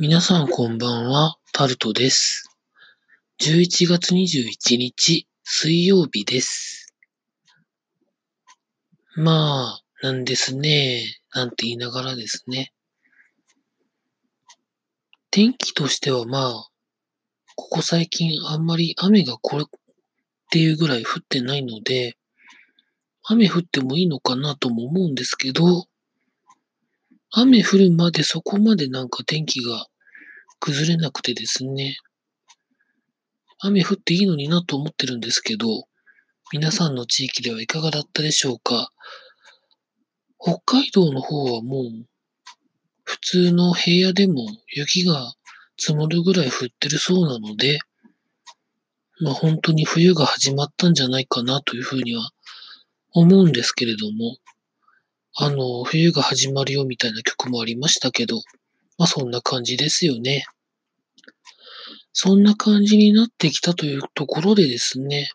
皆さんこんばんは、タルトです。11月21日、水曜日です。まあ、なんですね、なんて言いながらですね。天気としてはまあ、ここ最近あんまり雨がこれっていうぐらい降ってないので、雨降ってもいいのかなとも思うんですけど、雨降るまでそこまでなんか天気が崩れなくてですね、雨降っていいのになと思ってるんですけど、皆さんの地域ではいかがだったでしょうか。北海道の方はもう、普通の平野でも雪が積もるぐらい降ってるそうなので、まあ本当に冬が始まったんじゃないかなというふうには思うんですけれども、あの、冬が始まるよみたいな曲もありましたけど、まあそんな感じですよね。そんな感じになってきたというところでですね、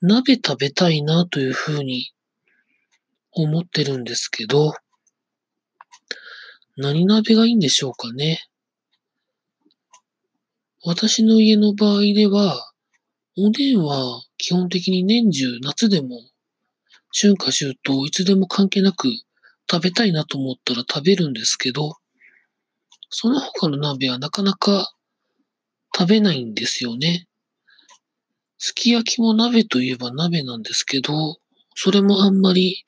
鍋食べたいなというふうに思ってるんですけど、何鍋がいいんでしょうかね。私の家の場合では、おでんは基本的に年中夏でも春夏秋冬いつでも関係なく食べたいなと思ったら食べるんですけど、その他の鍋はなかなか食べないんですよね。すき焼きも鍋といえば鍋なんですけど、それもあんまり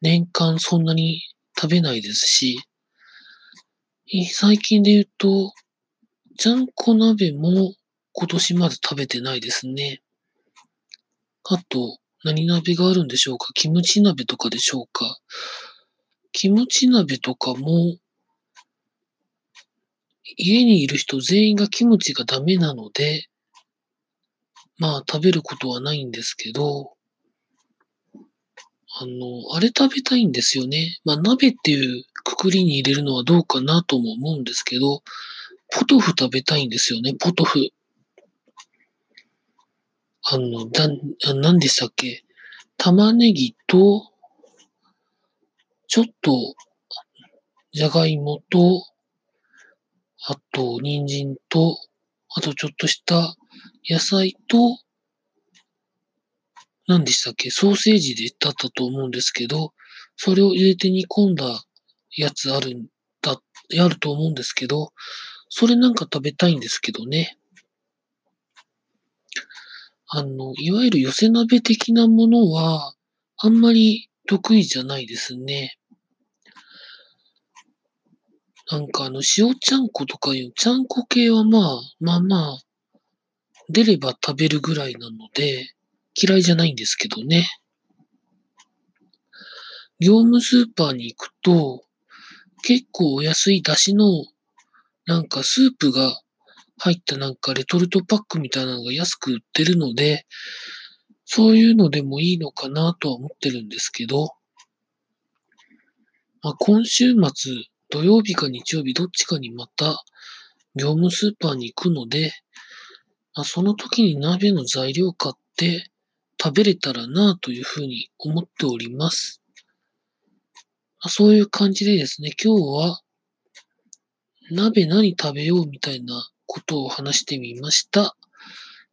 年間そんなに食べないですし、最近で言うと、ちゃんこ鍋も今年まで食べてないですね。あと、何鍋があるんでしょうか？キムチ鍋とかでしょうか？キムチ鍋とかも、家にいる人全員がキムチがダメなので、まあ食べることはないんですけど、あの、あれ食べたいんですよね。まあ鍋っていうくくりに入れるのはどうかなとも思うんですけど、ポトフ食べたいんですよね、ポトフ。あの、だ、何でしたっけ？玉ねぎと、ちょっと、じゃがいもと、あと、人参と、あとちょっとした野菜と、何でしたっけ？ソーセージでだったと思うんですけど、それを入れて煮込んだやつあるんだ、あると思うんですけど、それなんか食べたいんですけどね。あの、いわゆる寄せ鍋的なものは、あんまり得意じゃないですね。なんかあの、塩ちゃんことかいう、ちゃんこ系はまあ、まあまあ、出れば食べるぐらいなので、嫌いじゃないんですけどね。業務スーパーに行くと、結構お安い出汁の、なんかスープが入ったなんかレトルトパックみたいなのが安く売ってるので、そういうのでもいいのかなとは思ってるんですけど、まあ、今週末、土曜日か日曜日どっちかにまた業務スーパーに行くので、まあ、その時に鍋の材料買って食べれたらなというふうに思っております。まあ、そういう感じでですね、今日は鍋何食べようみたいなことを話してみました。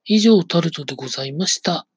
以上、タルトでございました。